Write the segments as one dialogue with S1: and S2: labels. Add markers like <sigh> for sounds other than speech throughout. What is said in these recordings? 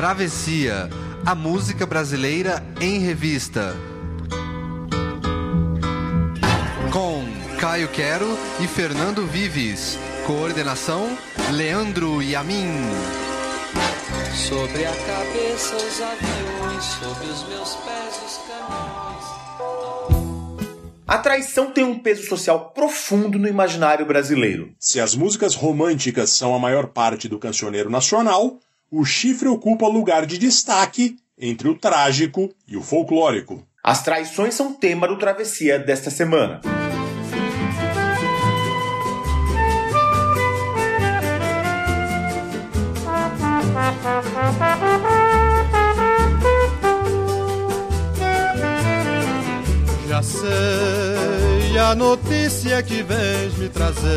S1: Travessia, a música brasileira em revista. Com Caio Quero e Fernando Vives. Coordenação: Leandro Yamin.
S2: Sobre a cabeça os aviões, sobre os meus pés os caminhões.
S3: A traição tem um peso social profundo no imaginário brasileiro.
S4: Se as músicas românticas são a maior parte do cancioneiro nacional, o chifre ocupa lugar de destaque entre o trágico e o folclórico.
S3: As traições são tema do Travessia desta semana.
S5: Já sei a notícia que vens me trazer.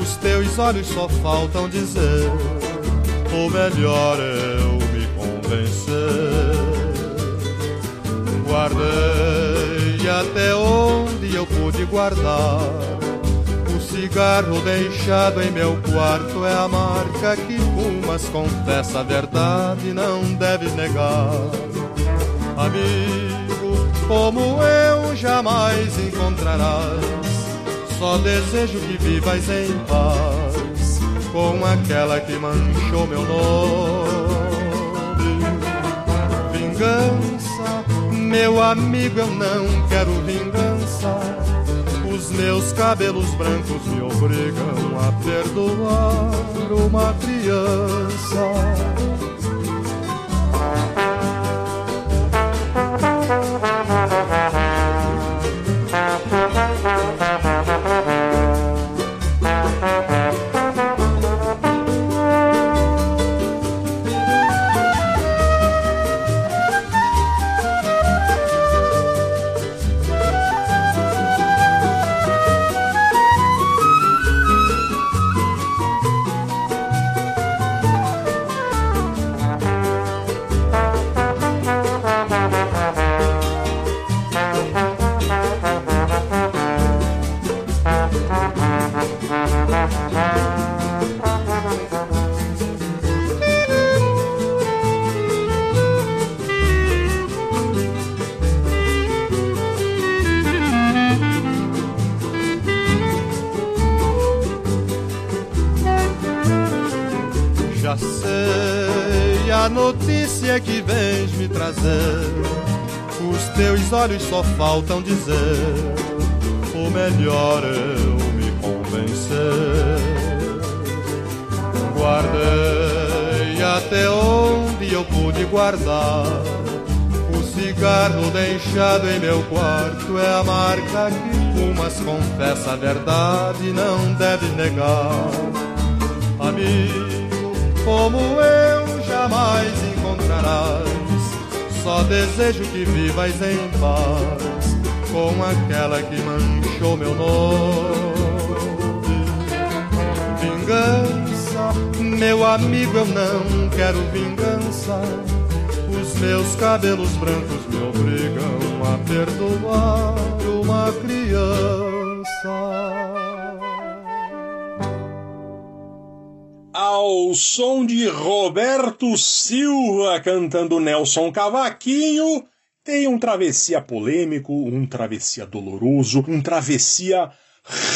S5: Os teus olhos só faltam dizer. Ou melhor, eu me convencer. Guardei até onde eu pude guardar. O cigarro deixado em meu quarto é a marca que fumas. Confessa a verdade, não deves negar. Amigo, como eu jamais encontrarás. Só desejo que vivas em paz com aquela que manchou meu nome. Vingança, meu amigo, eu não quero vingança. Os meus cabelos brancos me obrigam a perdoar uma criança. Olhos só faltam dizer. O melhor eu me convencer. Guardei até onde eu pude guardar. O cigarro deixado em meu quarto é a marca que fumas. Confessa a verdade, não deve negar. Amigo, como eu jamais. Só desejo que vivas em paz com aquela que manchou meu nome. Vingança, meu amigo, eu não quero vingança. Os meus cabelos brancos me obrigam a perdoar uma criança.
S4: Cantando Nelson Cavaquinho, tem um travessia polêmico, um travessia doloroso, um travessia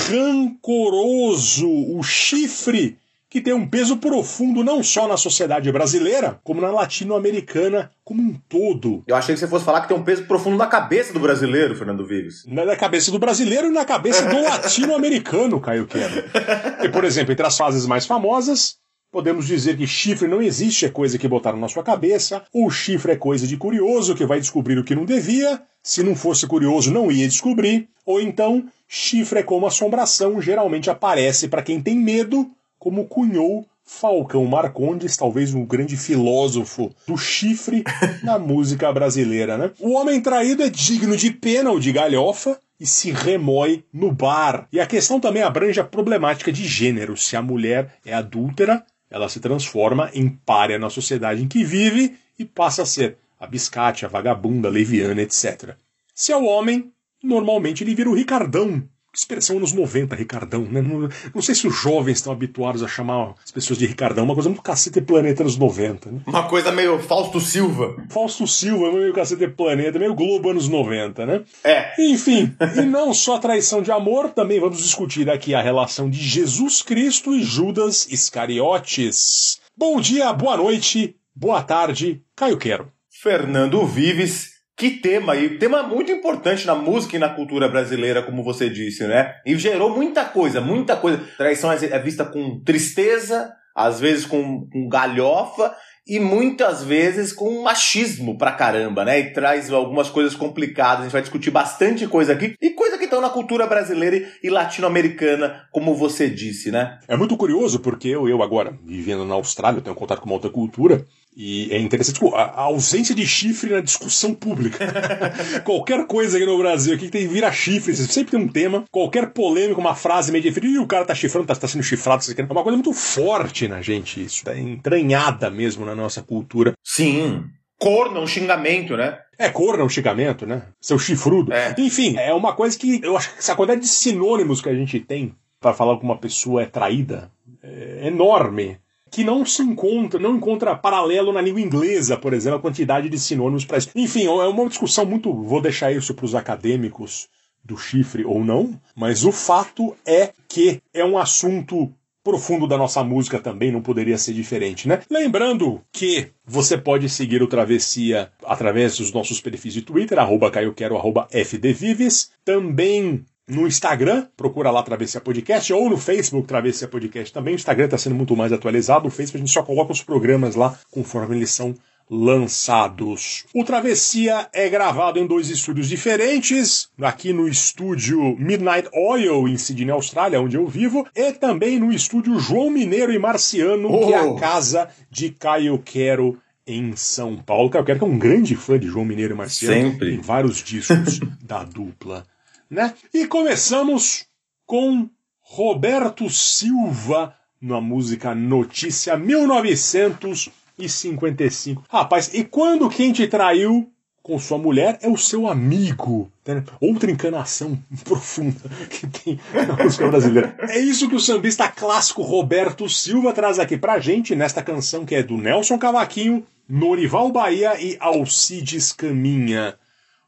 S4: rancoroso, o chifre que tem um peso profundo não só na sociedade brasileira, como na latino-americana como um todo.
S3: Eu achei que você fosse falar que tem um peso profundo na cabeça do brasileiro, Fernando Vives.
S4: Na cabeça do brasileiro e na cabeça do <laughs> latino-americano, Caio Quero. E, por exemplo, entre as fases mais famosas, podemos dizer que chifre não existe, é coisa que botaram na sua cabeça, ou chifre é coisa de curioso que vai descobrir o que não devia, se não fosse curioso não ia descobrir, ou então chifre é como assombração, geralmente aparece para quem tem medo, como cunhou Falcão Marcondes, talvez um grande filósofo do chifre <laughs> na música brasileira, né? O homem traído é digno de pena ou de galhofa e se remói no bar. E a questão também abrange a problemática de gênero. Se a mulher é adúltera, ela se transforma em párea na sociedade em que vive e passa a ser a biscate, a vagabunda, a leviana, etc. Se é o homem, normalmente ele vira o Ricardão, expressão anos 90, Ricardão, né? Não, não, sei se os jovens estão habituados a chamar as pessoas de Ricardão, uma coisa muito cacete planeta anos 90, né?
S3: Uma coisa meio Fausto Silva.
S4: Fausto Silva, meio cacete planeta, meio Globo anos 90, né?
S3: É.
S4: Enfim, <laughs> e não só traição de amor, também vamos discutir aqui a relação de Jesus Cristo e Judas Iscariotes. Bom dia, boa noite, boa tarde, Caio Quero.
S3: Fernando Vives que tema aí, tema muito importante na música e na cultura brasileira, como você disse, né? E gerou muita coisa, muita coisa. Traição é vista com tristeza, às vezes com, com galhofa e muitas vezes com machismo pra caramba, né? E traz algumas coisas complicadas. A gente vai discutir bastante coisa aqui e coisa estão na cultura brasileira e latino-americana, como você disse, né?
S4: É muito curioso porque eu, eu agora, vivendo na Austrália, tenho contato com uma outra cultura e é interessante tipo, a, ausência de chifre na discussão pública. <laughs> qualquer coisa aqui no Brasil aqui que tem vira chifre, sempre tem um tema, qualquer polêmica, uma frase meio diferente, e o cara tá chifrando, tá, tá sendo chifrado, é uma coisa muito forte na gente, isso. É entranhada mesmo na nossa cultura.
S3: Sim. Corno é um xingamento, né?
S4: É, corno é um xingamento, né? Seu chifrudo.
S3: É.
S4: Enfim, é uma coisa que eu acho que essa quantidade de sinônimos que a gente tem para falar que uma pessoa é traída é enorme que não se encontra, não encontra paralelo na língua inglesa, por exemplo, a quantidade de sinônimos para isso. Enfim, é uma discussão muito. Vou deixar isso para os acadêmicos do chifre ou não, mas o fato é que é um assunto profundo da nossa música também, não poderia ser diferente, né? Lembrando que você pode seguir o Travessia através dos nossos perfis de Twitter, arroba caioquero, arroba fdvives, também no Instagram, procura lá Travessia Podcast, ou no Facebook Travessia Podcast também. O Instagram está sendo muito mais atualizado. O Facebook a gente só coloca os programas lá conforme eles são lançados. O Travessia é gravado em dois estúdios diferentes, aqui no estúdio Midnight Oil em Sydney, Austrália, onde eu vivo, e também no estúdio João Mineiro e Marciano, oh. que é a oh! casa de Caio Quero em São Paulo. Caio Quero que é um grande fã de João Mineiro e Marciano.
S3: Sempre.
S4: Tem vários discos <laughs> da dupla né? E começamos com Roberto Silva na música Notícia 1955. Rapaz, e quando quem te traiu com sua mulher é o seu amigo. Outra encanação <laughs> profunda que tem na música brasileira. É isso que o sambista clássico Roberto Silva traz aqui pra gente nesta canção que é do Nelson Cavaquinho, Norival Bahia e Alcides Caminha.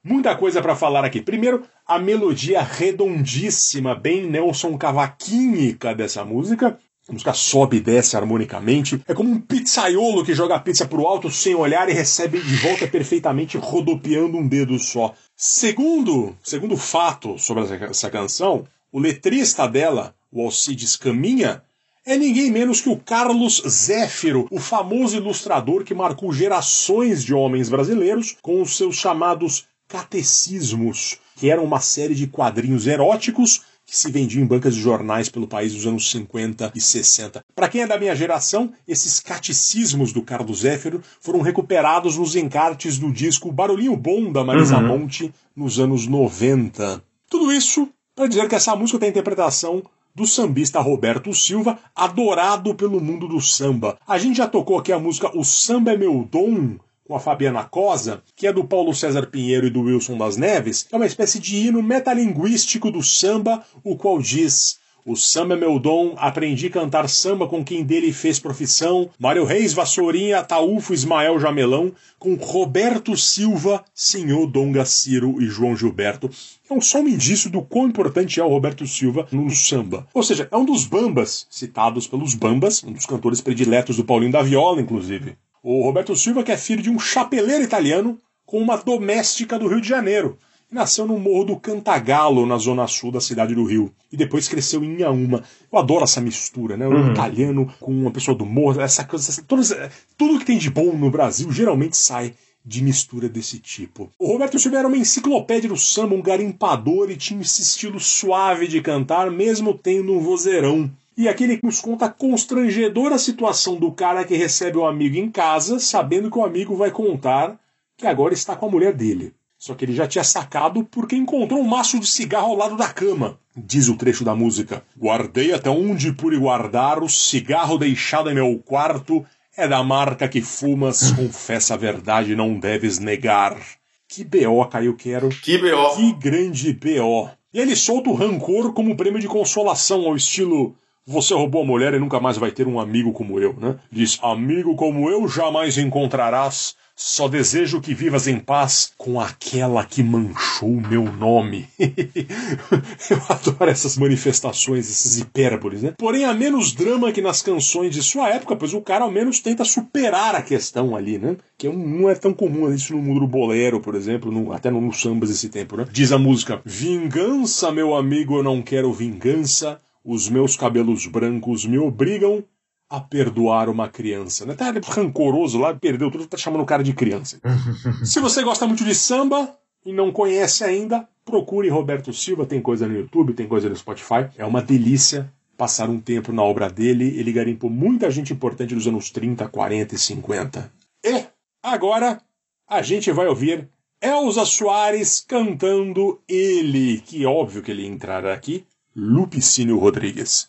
S4: Muita coisa para falar aqui. Primeiro, a melodia redondíssima, bem Nelson Cavaquínica dessa música. A música sobe e desce harmonicamente. É como um pizzaiolo que joga a pizza pro alto sem olhar e recebe de volta perfeitamente rodopiando um dedo só. Segundo, segundo fato sobre essa canção, o letrista dela, o Alcides Caminha, é ninguém menos que o Carlos Zéfiro, o famoso ilustrador que marcou gerações de homens brasileiros com os seus chamados catecismos, que eram uma série de quadrinhos eróticos que se vendiam em bancas de jornais pelo país nos anos 50 e 60. Para quem é da minha geração, esses catecismos do Carlos Zéfiro foram recuperados nos encartes do disco Barulhinho Bom da Marisa uhum. Monte nos anos 90. Tudo isso para dizer que essa música tem a interpretação do sambista Roberto Silva, adorado pelo mundo do samba. A gente já tocou aqui a música O Samba é Meu Dom, com a Fabiana Cosa, que é do Paulo César Pinheiro e do Wilson das Neves, é uma espécie de hino metalinguístico do samba, o qual diz o samba é meu dom, aprendi a cantar samba com quem dele fez profissão. Mário Reis, Vassourinha, Taúfo, Ismael Jamelão, com Roberto Silva, Senhor Dom Gaciro e João Gilberto. É só um indício do quão importante é o Roberto Silva no samba. Ou seja, é um dos bambas, citados pelos bambas, um dos cantores prediletos do Paulinho da Viola, inclusive. O Roberto Silva, que é filho de um chapeleiro italiano com uma doméstica do Rio de Janeiro. Nasceu no Morro do Cantagalo, na zona sul da cidade do Rio. E depois cresceu em Inhaúma. Eu adoro essa mistura, né? Um uhum. italiano com uma pessoa do morro, essa coisa. Essa, todas, tudo que tem de bom no Brasil geralmente sai de mistura desse tipo. O Roberto Silva era uma enciclopédia do samba, um garimpador e tinha esse estilo suave de cantar, mesmo tendo um vozeirão. E aqui ele nos conta a constrangedora situação do cara que recebe o amigo em casa, sabendo que o amigo vai contar que agora está com a mulher dele. Só que ele já tinha sacado porque encontrou um maço de cigarro ao lado da cama. Diz o trecho da música: Guardei até onde pude guardar o cigarro deixado em meu quarto. É da marca que fumas, <laughs> confessa a verdade, não deves negar. Que BO, Caio Quero.
S3: Que BO.
S4: Que grande BO. E ele solta o rancor como prêmio de consolação, ao estilo você roubou a mulher e nunca mais vai ter um amigo como eu, né? Diz: Amigo como eu jamais encontrarás. Só desejo que vivas em paz com aquela que manchou meu nome. <laughs> eu adoro essas manifestações, esses hipérboles, né? Porém, há menos drama que nas canções de sua época, pois o cara ao menos tenta superar a questão ali, né? Que não é tão comum isso no mundo do bolero, por exemplo, no, até no, no sambas tempo, né? Diz a música: Vingança, meu amigo, eu não quero vingança. Os meus cabelos brancos me obrigam a perdoar uma criança. Né? Tá rancoroso lá, perdeu tudo, tá chamando o cara de criança. <laughs> Se você gosta muito de samba e não conhece ainda, procure Roberto Silva, tem coisa no YouTube, tem coisa no Spotify. É uma delícia passar um tempo na obra dele. Ele garimpou muita gente importante dos anos 30, 40 e 50. E agora a gente vai ouvir Elza Soares cantando ele, que óbvio que ele entrará aqui, Lupicínio Rodrigues.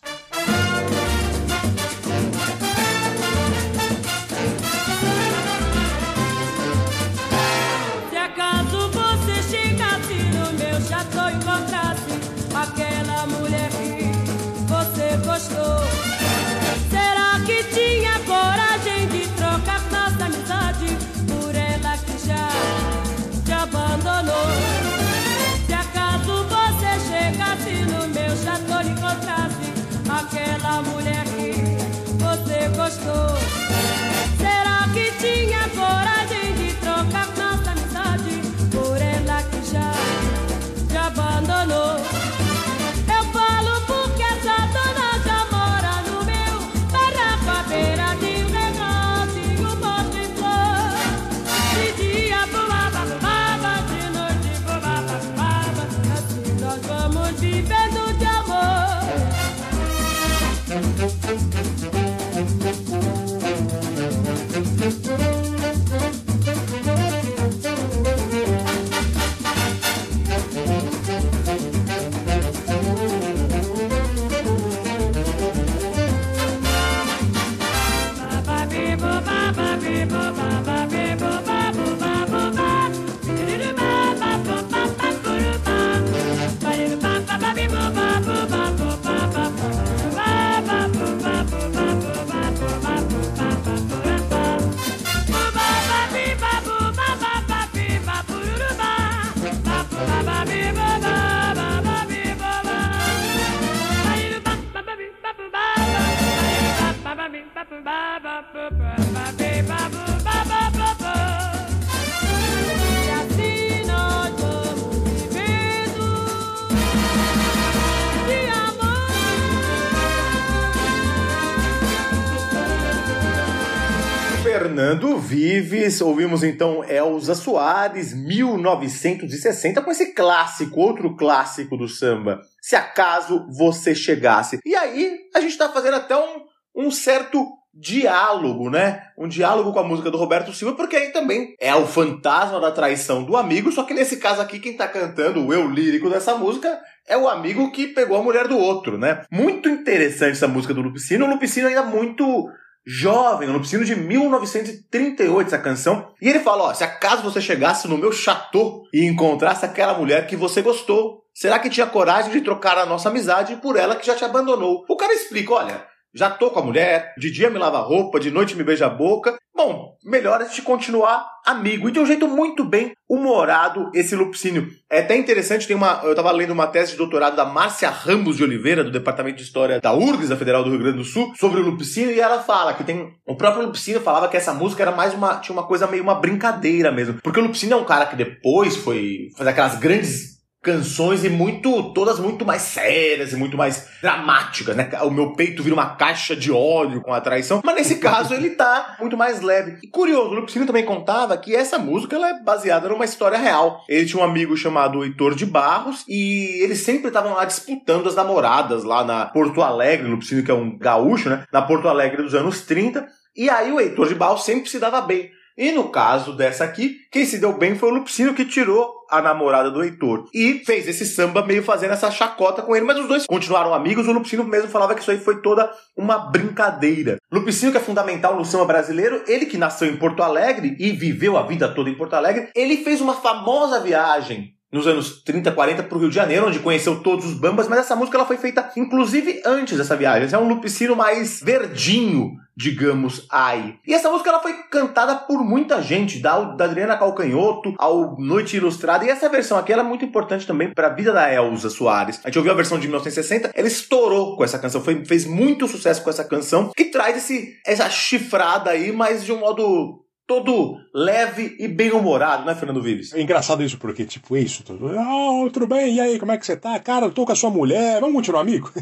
S3: Vives, ouvimos então Elza Soares, 1960, com esse clássico, outro clássico do samba. Se acaso você chegasse. E aí, a gente tá fazendo até um, um certo diálogo, né? Um diálogo com a música do Roberto Silva, porque aí também é o fantasma da traição do amigo, só que nesse caso aqui, quem tá cantando o eu lírico dessa música é o amigo que pegou a mulher do outro, né? Muito interessante essa música do Lupicino, o Lupicino ainda muito jovem, o Lupicino de 1938, essa canção. E ele fala, ó, se acaso você chegasse no meu chateau e encontrasse aquela mulher que você gostou, será que tinha coragem de trocar a nossa amizade por ela que já te abandonou? O cara explica, olha, já tô com a mulher, de dia me lava a roupa, de noite me beija a boca. Bom, melhor a gente continuar amigo. E de um jeito muito bem humorado esse Lupicínio. É até interessante, tem uma. Eu tava lendo uma tese de doutorado da Márcia Ramos de Oliveira, do Departamento de História da URGS, da Federal do Rio Grande do Sul, sobre o Lupicínio, e ela fala que tem. O próprio Lupicínio falava que essa música era mais uma. tinha uma coisa meio uma brincadeira mesmo. Porque o Lupicínio é um cara que depois foi fazer aquelas grandes canções e muito todas muito mais sérias e muito mais dramáticas, né? O meu peito vira uma caixa de óleo com a traição, mas nesse <laughs> caso ele tá muito mais leve. E curioso, o Lupicínio também contava que essa música ela é baseada numa história real. Ele tinha um amigo chamado Heitor de Barros e eles sempre estavam lá disputando as namoradas lá na Porto Alegre, o Lupicínio que é um gaúcho, né? Na Porto Alegre dos anos 30. E aí o Heitor de Barros sempre se dava bem. E no caso dessa aqui, quem se deu bem foi o Lupicínio que tirou a namorada do Heitor. E fez esse samba meio fazendo essa chacota com ele, mas os dois continuaram amigos. O Lupicínio mesmo falava que isso aí foi toda uma brincadeira. Lupicínio, que é fundamental no samba brasileiro, ele que nasceu em Porto Alegre e viveu a vida toda em Porto Alegre, ele fez uma famosa viagem nos anos 30, 40 para o Rio de Janeiro, onde conheceu todos os bambas, mas essa música ela foi feita inclusive antes dessa viagem. É um lupicino mais verdinho, digamos, aí. E essa música ela foi cantada por muita gente, da, da Adriana Calcanhoto ao Noite Ilustrada, e essa versão aqui ela é muito importante também para a vida da Elza Soares. A gente ouviu a versão de 1960, ela estourou com essa canção, foi, fez muito sucesso com essa canção, que traz esse, essa chifrada aí, mas de um modo todo leve e bem-humorado, né, Fernando Vives?
S4: É engraçado isso, porque, tipo, é isso. Tudo, ah, tudo bem, e aí, como é que você tá? Cara, eu tô com a sua mulher, vamos continuar amigo? <laughs>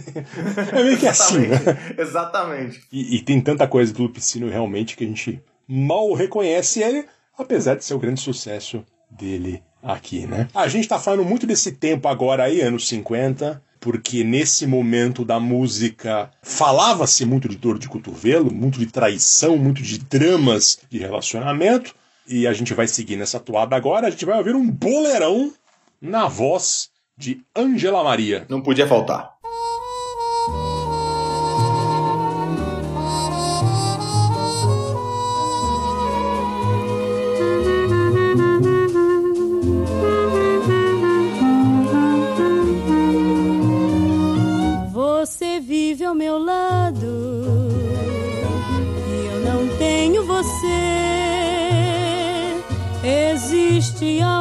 S4: é meio que assim, né?
S3: Exatamente.
S4: E, e, tem tanta coisa do Lupicino realmente que a gente mal reconhece ele, apesar de ser o grande sucesso dele aqui, né? A gente tá falando muito desse tempo agora aí, anos 50, porque nesse momento da música falava-se muito de dor de cotovelo, muito de traição, muito de dramas de relacionamento. E a gente vai seguir nessa toada agora, a gente vai ouvir um boleirão na voz de Angela Maria.
S3: Não podia faltar.
S6: Existe algo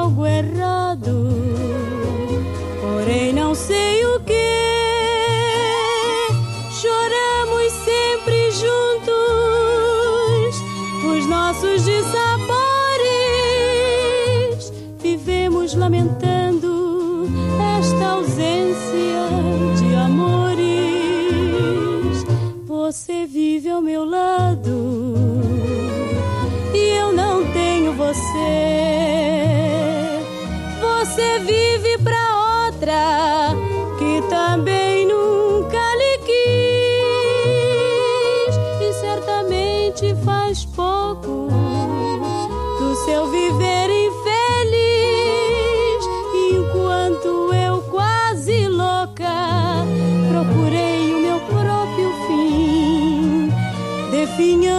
S6: definhando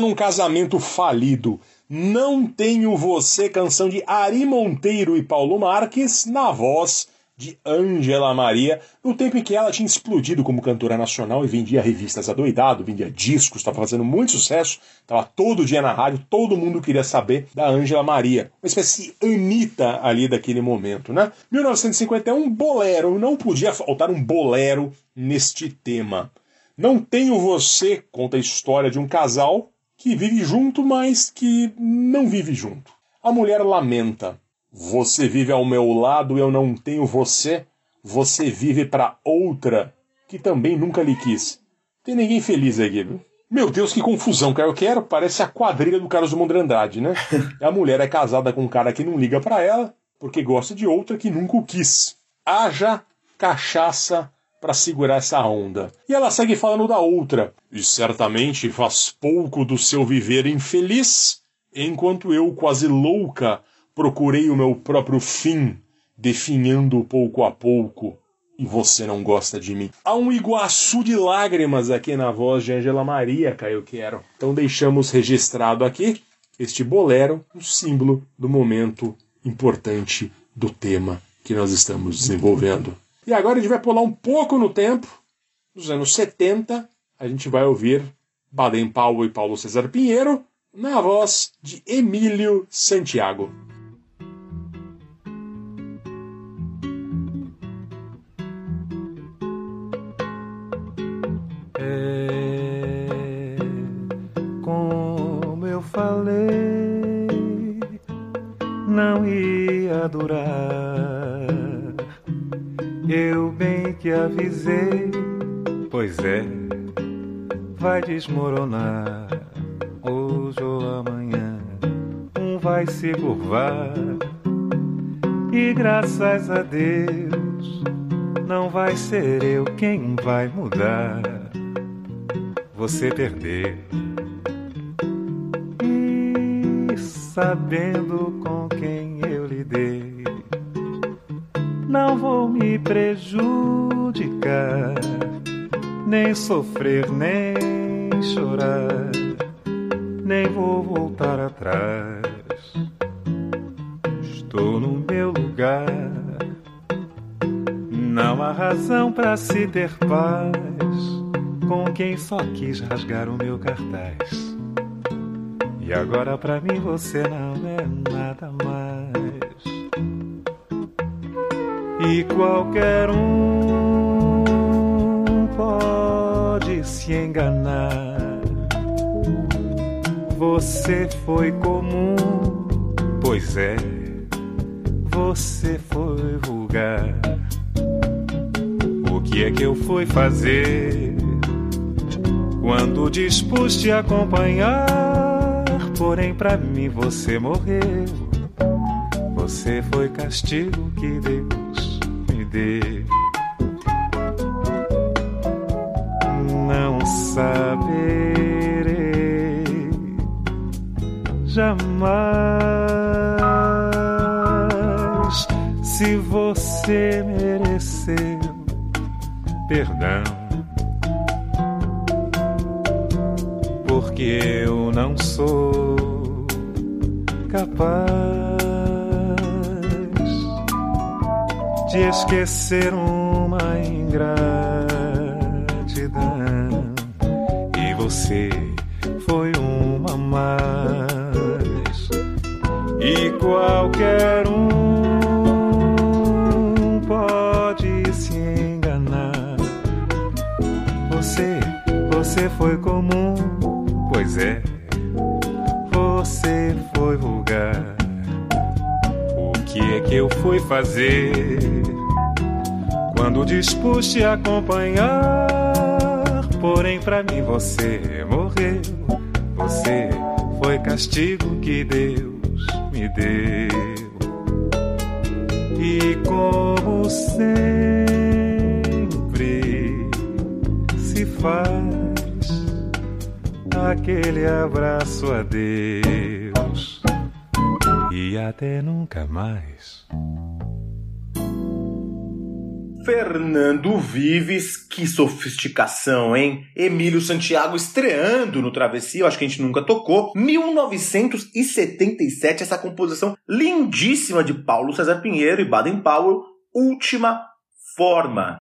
S4: num casamento falido. Não tenho você, canção de Ari Monteiro e Paulo Marques, na voz de Ângela Maria, no tempo em que ela tinha explodido como cantora nacional e vendia revistas adoidado, vendia discos, estava fazendo muito sucesso, estava todo dia na rádio, todo mundo queria saber da Ângela Maria. Uma espécie de Anitta ali daquele momento, né? 1951, bolero, não podia faltar um bolero neste tema. Não Tenho Você conta a história de um casal que vive junto, mas que não vive junto. A mulher lamenta. Você vive ao meu lado, eu não tenho você. Você vive para outra que também nunca lhe quis. Tem ninguém feliz aí, viu? Meu Deus, que confusão, cara. Eu quero, parece a quadrilha do Carlos Drummond de Andrade, né? <laughs> A mulher é casada com um cara que não liga para ela, porque gosta de outra que nunca o quis. Haja cachaça para segurar essa onda. E ela segue falando da outra. E certamente faz pouco do seu viver infeliz, enquanto eu, quase louca, procurei o meu próprio fim, definhando pouco a pouco, E você não gosta de mim. Há um Iguaçu de lágrimas aqui na voz de Angela Maria, Caio Quero. Então deixamos registrado aqui este bolero, um símbolo do momento importante do tema que nós estamos desenvolvendo. E agora a gente vai pular um pouco no tempo, nos anos 70, a gente vai ouvir Baden Powell e Paulo César Pinheiro na voz de Emílio Santiago.
S7: É como eu falei, não ia durar. Avisei, pois é, vai desmoronar. Hoje ou amanhã, um vai se curvar. E graças a Deus, não vai ser eu quem vai mudar. Você perdeu. E sabendo com quem eu lidei, não vou me prejudicar, nem sofrer, nem chorar, nem vou voltar atrás. Estou no meu lugar. Não há razão para se ter paz com quem só quis rasgar o meu cartaz. E agora pra mim você não é nada mais. E qualquer um se enganar. Você foi comum, pois é, você foi vulgar. O que é que eu fui fazer quando dispus te acompanhar? Porém, pra mim você morreu. Você foi castigo que Deus me deu. Esquecer uma ingratidão. E você foi uma mais. E qualquer um pode se enganar. Você, você foi comum, pois é. Você foi vulgar. O que é que eu fui fazer dispus te acompanhar? Porém, pra mim você morreu. Você foi castigo que Deus me deu. E como sempre se faz aquele abraço a Deus e até nunca mais.
S3: Fernando Vives, que sofisticação, hein? Emílio Santiago estreando no Travessia, eu acho que a gente nunca tocou. 1977, essa composição lindíssima de Paulo César Pinheiro e Baden Powell, Última Forma.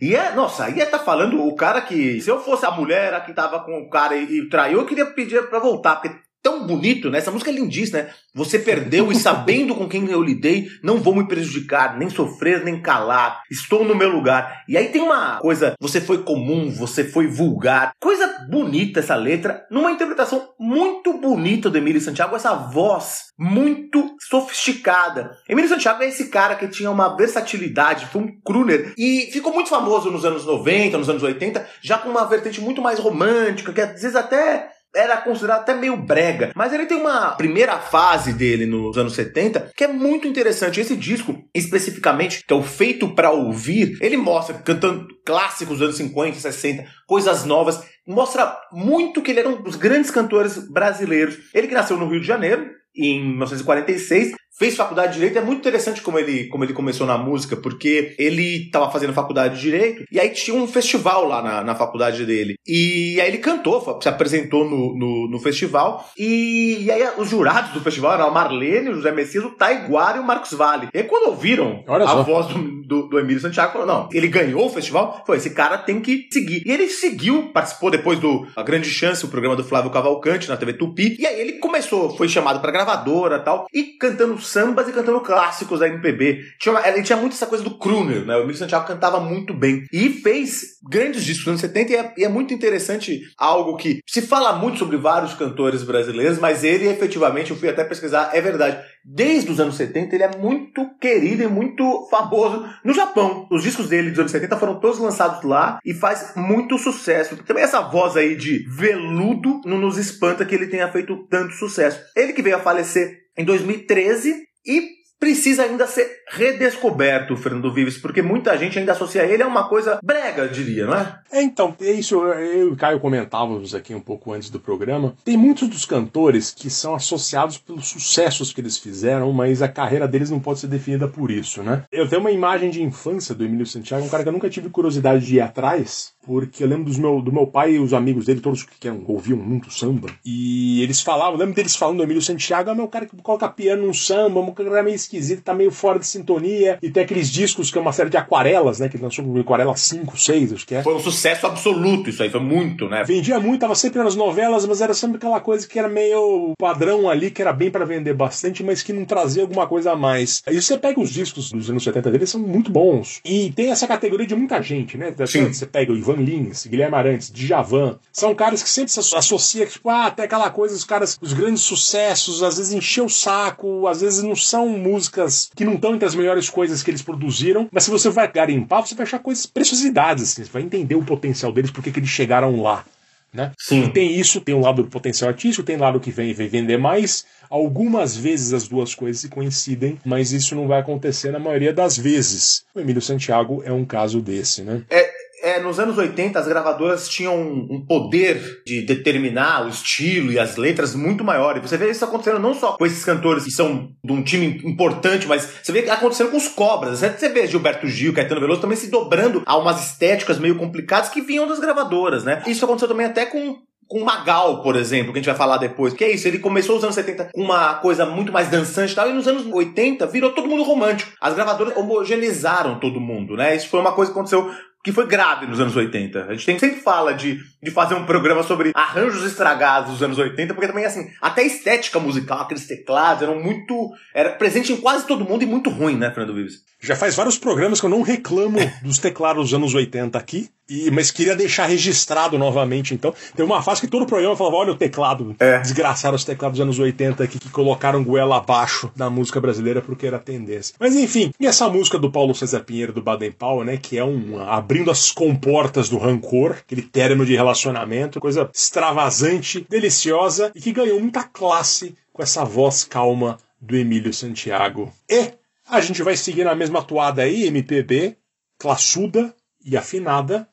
S3: E é, nossa, aí é tá falando o cara que, se eu fosse a mulher que tava com o cara e, e traiu, eu queria pedir pra voltar, porque tão bonito, né? Essa música é lindíssima, né? Você perdeu e sabendo com quem eu lidei, não vou me prejudicar, nem sofrer, nem calar. Estou no meu lugar. E aí tem uma coisa, você foi comum, você foi vulgar. Coisa bonita essa letra, numa interpretação muito bonita do Emílio Santiago, essa voz muito sofisticada. Emílio Santiago é esse cara que tinha uma versatilidade, foi um crooner e ficou muito famoso nos anos 90, nos anos 80, já com uma vertente muito mais romântica, que às vezes até era considerado até meio brega. Mas ele tem uma primeira fase dele nos anos 70 que é muito interessante. Esse disco, especificamente, que é o Feito para Ouvir, ele mostra cantando clássicos dos anos 50, 60, coisas novas. Mostra muito que ele era um dos grandes cantores brasileiros. Ele que nasceu no Rio de Janeiro, em 1946, fez faculdade de Direito. É muito interessante como ele, como ele começou na música, porque ele estava fazendo faculdade de Direito e aí tinha um festival lá na, na faculdade dele. E aí ele cantou, se apresentou no, no, no festival. E, e, aí os jurados do festival eram a Marlene, o José Messias, o Taiguara e o Marcos Vale. E aí quando ouviram a voz do, do, do Emílio Santiago, falou: não, ele ganhou o festival, foi, esse cara tem que seguir. E ele seguiu, participou depois do A Grande Chance, o programa do Flávio Cavalcante na TV Tupi. E aí ele começou, foi chamado pra gravadora e tal, e cantando sambas e cantando clássicos da MPB. Tinha uma- ele tinha muito essa coisa do crooner, né? O Emílio Santiago cantava muito bem. E fez grandes discos nos anos 70 e é, e é muito interessante algo que se fala muito sobre vários cantores brasileiros, mas ele efetivamente, eu fui até pesquisar, é verdade. Desde os anos 70 ele é muito querido e muito famoso no Japão. Os discos dele dos anos 70 foram todos lançados lá e faz muito sucesso. Também essa voz aí de veludo não nos espanta que ele tenha feito tanto sucesso. Ele que veio a falecer em 2013 e precisa ainda ser redescoberto, Fernando Vives, porque muita gente ainda associa ele a uma coisa brega, diria, não é?
S4: É, então, é isso, eu eu e o Caio comentávamos aqui um pouco antes do programa. Tem muitos dos cantores que são associados pelos sucessos que eles fizeram, mas a carreira deles não pode ser definida por isso, né? Eu tenho uma imagem de infância do Emílio Santiago, um cara que eu nunca tive curiosidade de ir atrás, porque eu lembro dos meu, do meu pai e os amigos dele, todos que eram- ouviam muito samba, e eles falavam, lembro deles falando do Emílio Santiago, ah, meu cara que coloca piano num samba, um cara meio esquisito, tá meio fora de sintonia, e tem aqueles discos que é uma série de aquarelas, né, que lançou com aquarela 5, 6, acho que é.
S3: Foi um sucesso absoluto isso aí, foi muito, né?
S4: Vendia muito, tava sempre nas novelas, mas era sempre aquela coisa que era meio padrão ali, que era bem pra vender bastante, mas que não trazia alguma coisa a mais. Aí você pega os discos dos anos 70 dele, são muito bons. E tem essa categoria de muita gente, né?
S3: Sim.
S4: Você pega o Ivan Lins, Guilherme Arantes, Djavan. São caras que sempre se associa, tipo, ah, até aquela coisa, os caras, os grandes sucessos, às vezes encheu o saco, às vezes não são músicas que não estão entre as melhores coisas que eles produziram, mas se você vai garimpar, você vai achar coisas, preciosidades, assim, você vai entender o potencial deles, porque que eles chegaram lá. Né?
S3: Sim.
S4: E tem isso, tem um lado do potencial artístico, tem um lado que vem, vem vender mais. Algumas vezes as duas coisas se coincidem, mas isso não vai acontecer na maioria das vezes. O Emílio Santiago é um caso desse, né?
S3: É, nos anos 80, as gravadoras tinham um um poder de determinar o estilo e as letras muito maior. E você vê isso acontecendo não só com esses cantores que são de um time importante, mas você vê acontecendo com os cobras. Você vê Gilberto Gil, Caetano Veloso também se dobrando a umas estéticas meio complicadas que vinham das gravadoras, né? Isso aconteceu também até com com Magal, por exemplo, que a gente vai falar depois. Que é isso, ele começou os anos 70 com uma coisa muito mais dançante e tal, e nos anos 80 virou todo mundo romântico. As gravadoras homogeneizaram todo mundo, né? Isso foi uma coisa que aconteceu que foi grave nos anos 80. A gente sempre fala de, de fazer um programa sobre arranjos estragados dos anos 80, porque também, assim, até a estética musical, aqueles teclados eram muito. Era presente em quase todo mundo e muito ruim, né, Fernando Vives?
S4: Já faz vários programas que eu não reclamo <laughs> dos teclados dos anos 80 aqui, e, mas queria deixar registrado novamente, então. Teve uma fase que todo o programa falava: olha o teclado,
S3: É.
S4: desgraçaram os teclados dos anos 80 aqui, que colocaram goela abaixo da música brasileira porque era tendência. Mas enfim, e essa música do Paulo César Pinheiro do Baden Powell, né, que é um abrindo as comportas do rancor, aquele término de relacionamento, coisa extravasante, deliciosa e que ganhou muita classe com essa voz calma do Emílio Santiago. E a gente vai seguir na mesma toada aí, MPB, classuda e afinada,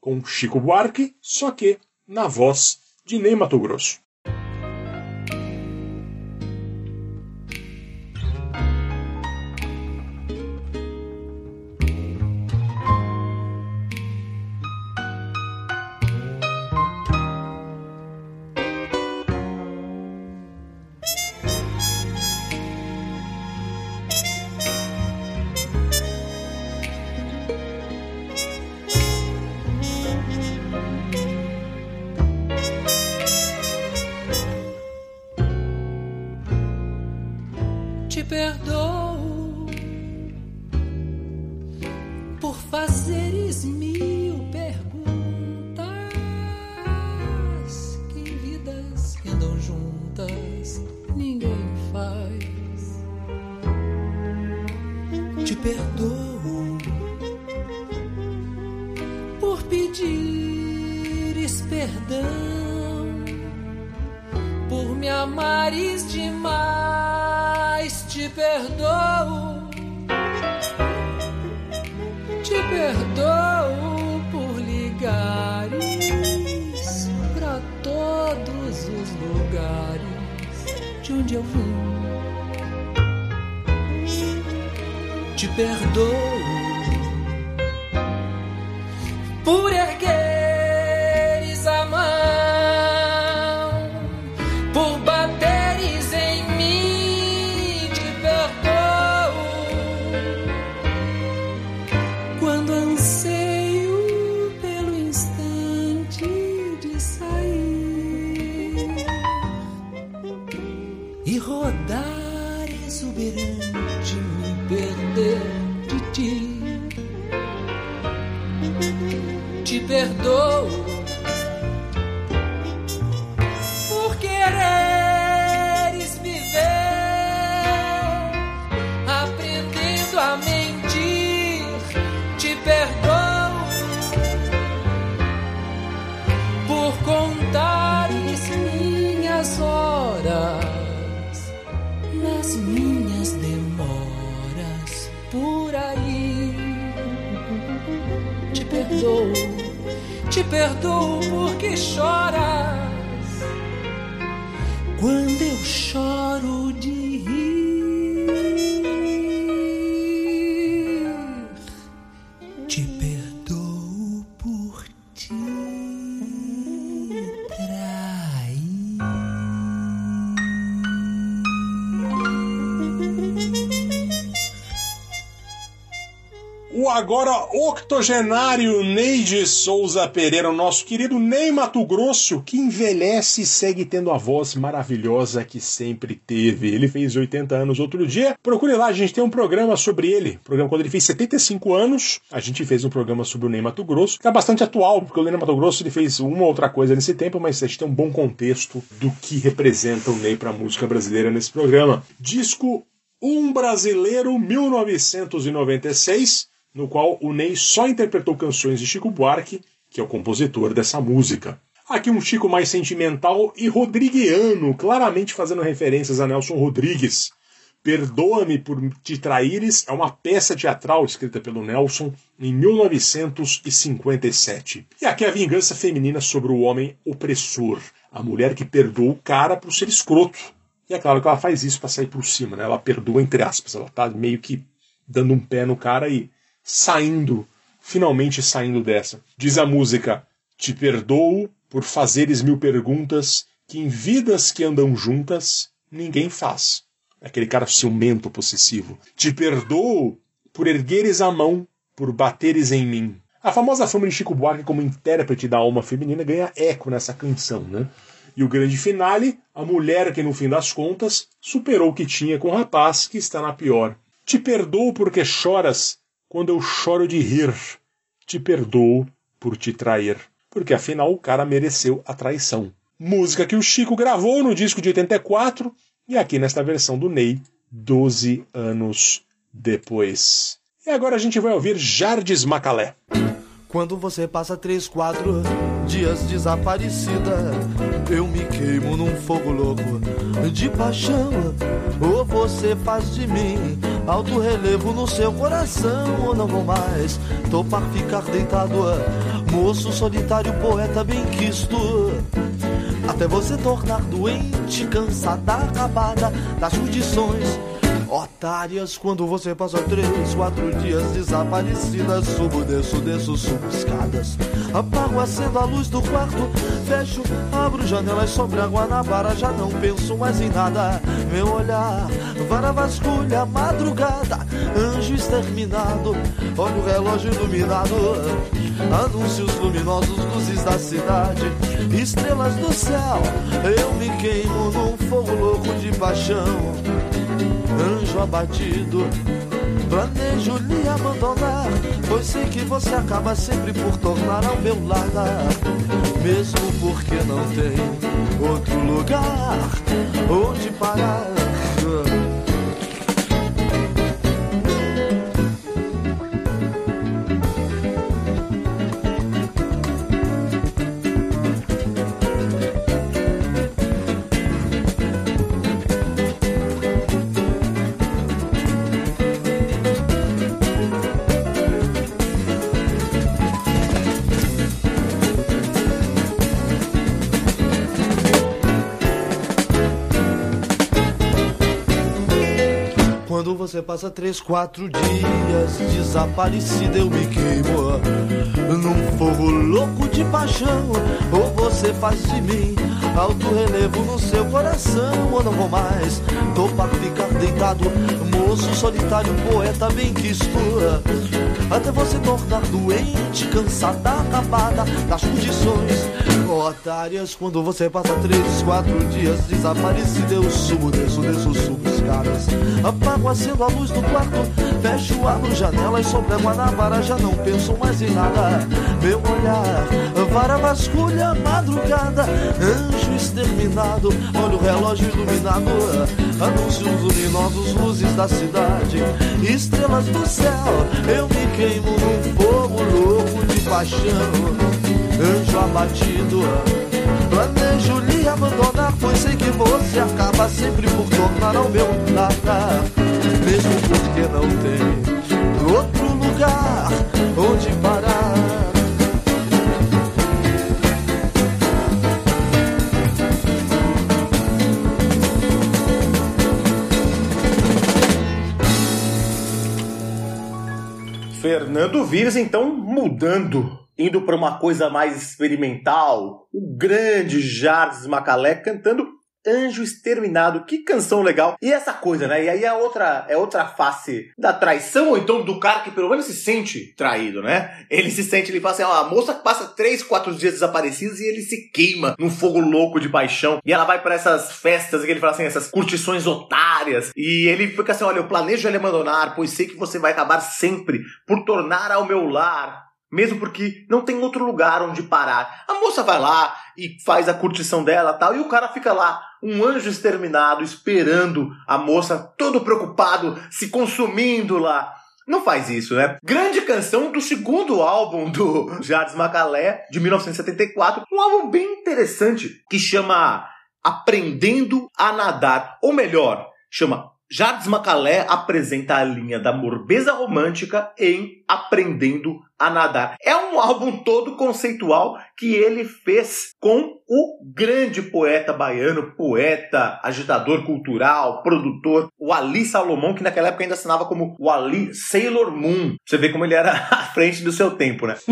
S4: com Chico Buarque, só que na voz de Ney Mato Grosso.
S8: Te perdoo por fazeres mil perguntas que em vidas que andam juntas ninguém faz. Te perdoo por pedires perdão por me amares demais, te perdoo. Te perdoo por ligares para todos os lugares de onde eu vim. te perdoo por
S4: agora octogenário Neide Souza Pereira, o nosso querido Ney Mato Grosso, que envelhece e segue tendo a voz maravilhosa que sempre teve. Ele fez 80 anos outro dia. Procure lá, a gente tem um programa sobre ele. Programa quando ele fez 75 anos. A gente fez um programa sobre o Ney Mato Grosso, que é bastante atual, porque o Ney Mato Grosso ele fez uma outra coisa nesse tempo, mas a gente tem um bom contexto do que representa o Ney para a música brasileira nesse programa. Disco Um Brasileiro 1996 no qual o Ney só interpretou canções de Chico Buarque, que é o compositor dessa música. Aqui um Chico mais sentimental e rodriguiano, claramente fazendo referências a Nelson Rodrigues. Perdoa-me por te traíres é uma peça teatral escrita pelo Nelson em 1957. E aqui a vingança feminina sobre o homem opressor, a mulher que perdoa o cara por ser escroto. E é claro que ela faz isso para sair por cima, né? Ela perdoa entre aspas, ela tá meio que dando um pé no cara e saindo, finalmente saindo dessa. Diz a música: Te perdoo por fazeres mil perguntas que em vidas que andam juntas ninguém faz. Aquele cara ciumento, possessivo. Te perdoo por ergueres a mão, por bateres em mim. A famosa fama de Chico Buarque como intérprete da alma feminina ganha eco nessa canção, né? E o grande finale, a mulher que no fim das contas superou o que tinha com o rapaz que está na pior. Te perdoo porque choras quando eu choro de rir, te perdoo por te trair, porque afinal o cara mereceu a traição. Música que o Chico gravou no disco de 84 e aqui nesta versão do Ney, 12 anos depois. E agora a gente vai ouvir Jardes Macalé.
S9: Quando você passa três, quatro dias desaparecida, eu me queimo num fogo louco de paixão. Ou você faz de mim alto relevo no seu coração, ou não vou mais topar ficar deitado, moço solitário, poeta bem quisto. Até você tornar doente, cansada, acabada das judições otárias quando você passa três, quatro dias desaparecida. Subo, desço, desço, subo escadas. Apago, acendo a luz do quarto, fecho, abro janelas sobre a Guanabara. Já não penso mais em nada. Meu olhar, vara vasculha, madrugada, anjo exterminado. Olha o relógio iluminado. Anúncios luminosos, luzes da cidade, estrelas do céu. Eu me queimo num fogo louco de paixão anjo abatido. Planejo lhe abandonar, pois sei que você acaba sempre por tornar ao meu lar. Mesmo porque não tem outro lugar onde parar. Quando você passa três, quatro dias desaparecida, eu me queimo num fogo louco de paixão. Ou você faz de mim alto relevo no seu coração, ou não vou mais topar ficar deitado, moço solitário, poeta bem que estua. Até você tornar doente, cansada, acabada das condições otárias. Quando você passa três, quatro dias desaparecido, eu subo, desço, desço, subo Apago, acendo a luz do quarto, fecho, abro janelas, sobre a guanabara, já não penso mais em nada. Meu olhar, vara, vasculha, madrugada, anjo exterminado, olha o relógio iluminado, anúncios luminosos, luzes da cidade, estrelas do céu, eu me queimo num fogo louco de paixão anjo abatido. Planejo lhe abandonar, pois sei que você acaba sempre por tornar ao meu lado. Mesmo porque não tem outro lugar onde parar.
S3: Fernando Vives, então, mudando indo para uma coisa mais experimental, o grande Jardim Macalé cantando Anjo Exterminado, que canção legal. E essa coisa, né? E aí é outra, é outra face da traição, ou então do cara que pelo menos se sente traído, né? Ele se sente, ele fala assim, ó, a moça passa três, quatro dias desaparecida e ele se queima num fogo louco de paixão. E ela vai para essas festas, que ele fala assim, essas curtições otárias. E ele fica assim, olha, eu planejo ele abandonar, pois sei que você vai acabar sempre por tornar ao meu lar mesmo porque não tem outro lugar onde parar. A moça vai lá e faz a curtição dela tal, e o cara fica lá, um anjo exterminado, esperando a moça, todo preocupado, se consumindo lá. Não faz isso, né? Grande canção do segundo álbum do <laughs> Jardim Macalé, de 1974. Um álbum bem interessante, que chama Aprendendo a Nadar. Ou melhor, chama Jardim Macalé apresenta a linha da morbeza romântica em Aprendendo a Nadar. É um álbum todo conceitual que ele fez com o grande poeta baiano, poeta, agitador cultural, produtor, o Ali Salomão, que naquela época ainda assinava como o Ali Sailor Moon. Você vê como ele era <laughs> à frente do seu tempo, né? <laughs>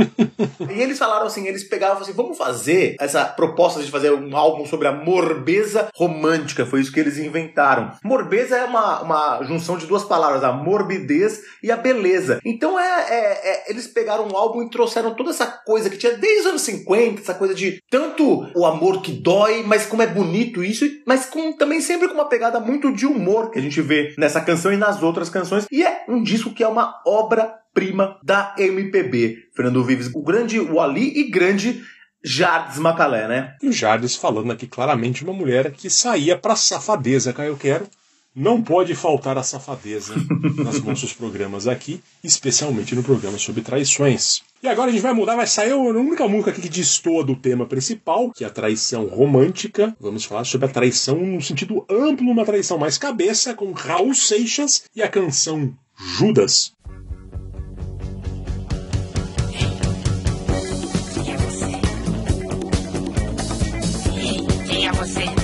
S3: e eles falaram assim, eles pegavam assim, vamos fazer essa proposta de fazer um álbum sobre a morbeza romântica, foi isso que eles inventaram. Morbeza é uma, uma junção de duas palavras, a morbidez e a beleza. Então é, é, é eles pegaram um álbum e trouxeram toda essa coisa que tinha desde os anos 50, essa coisa de tanto o amor que dói, mas como é bonito isso, mas com, também sempre com uma pegada muito de humor que a gente vê nessa canção e nas outras canções. E é um disco que é uma obra prima da MPB. Fernando Vives, o grande Wally e grande Jardes Macalé, né?
S4: E o Jardes falando aqui claramente uma mulher que saía pra safadeza, Caio Quero, não pode faltar a safadeza <laughs> nos nossos programas aqui, especialmente no programa sobre traições. E agora a gente vai mudar, vai sair a única música aqui que destoa do tema principal, que é a traição romântica. Vamos falar sobre a traição no sentido amplo, uma traição mais cabeça, com Raul Seixas e a canção Judas.
S10: Quem é você? Vamos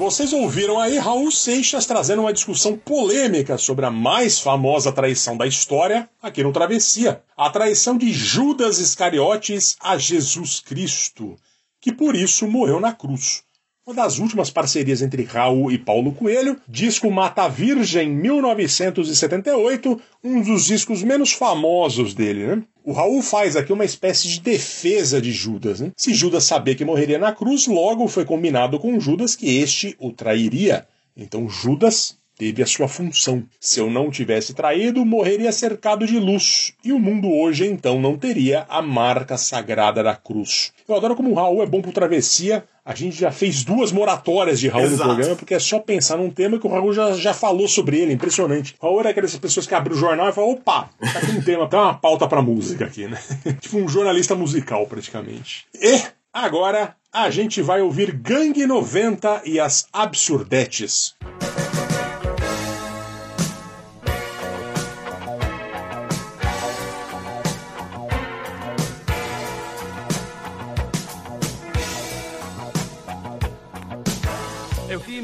S4: vocês ouviram aí Raul Seixas trazendo uma discussão polêmica sobre a mais famosa traição da história aqui no Travessia. A traição de Judas Iscariotes a Jesus Cristo, que por isso morreu na cruz. Uma das últimas parcerias entre Raul e Paulo Coelho, disco Mata Virgem 1978, um dos discos menos famosos dele, né? O Raul faz aqui uma espécie de defesa de Judas. Né? Se Judas sabia que morreria na cruz, logo foi combinado com Judas que este o trairia. Então Judas teve a sua função. Se eu não tivesse traído, morreria cercado de luz. E o mundo hoje então não teria a marca sagrada da cruz. Eu adoro como o Raul é bom pro travessia. A gente já fez duas moratórias de Raul
S1: Exato.
S4: no programa, porque é só pensar num tema que o Raul já, já falou sobre ele. Impressionante. O Raul era aquelas pessoas que abrem o jornal e falam: opa, tá aqui um tema, tem uma pauta pra música aqui, né? <laughs> tipo um jornalista musical, praticamente. E agora a gente vai ouvir Gangue 90 e as Absurdetes.
S11: Eu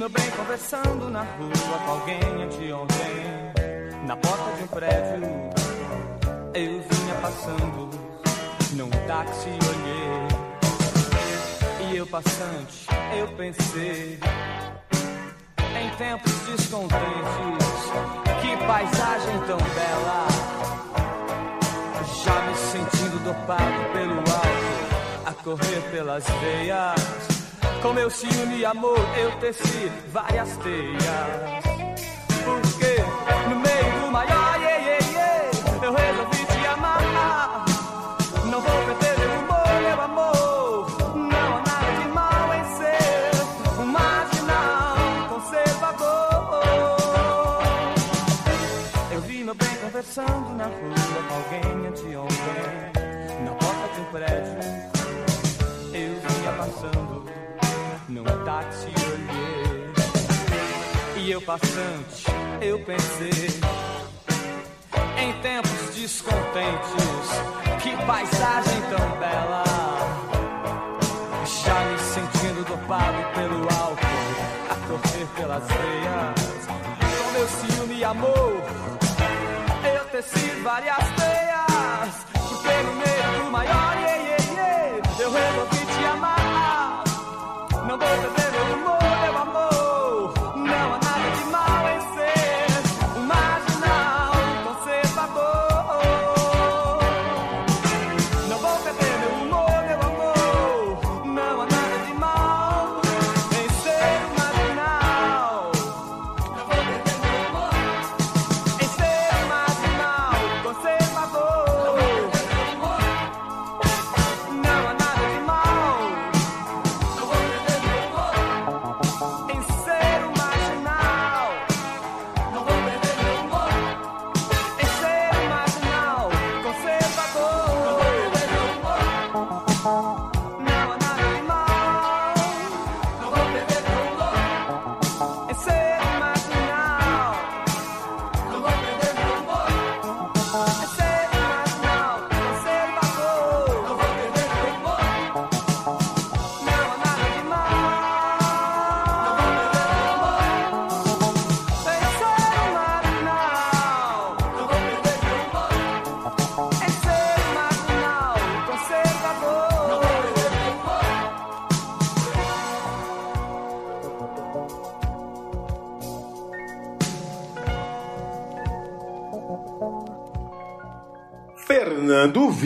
S11: meu bem conversando na rua com alguém anteontem, na porta de um prédio. Eu vinha passando num táxi olhei. E eu passante, eu pensei em tempos descontentes, que paisagem tão bela. Já me sentindo dopado pelo álcool, a correr pelas veias. Com meu ciúme e amor eu teci várias teias. Porque no passante, eu pensei em tempos descontentes, que paisagem tão bela. Já me sentindo dopado pelo álcool, a correr pelas veias. Com meu ciúme e amor, eu teci várias teias. Porque no meio do maior iê, iê, iê, eu resolvi te amar. Não vou perder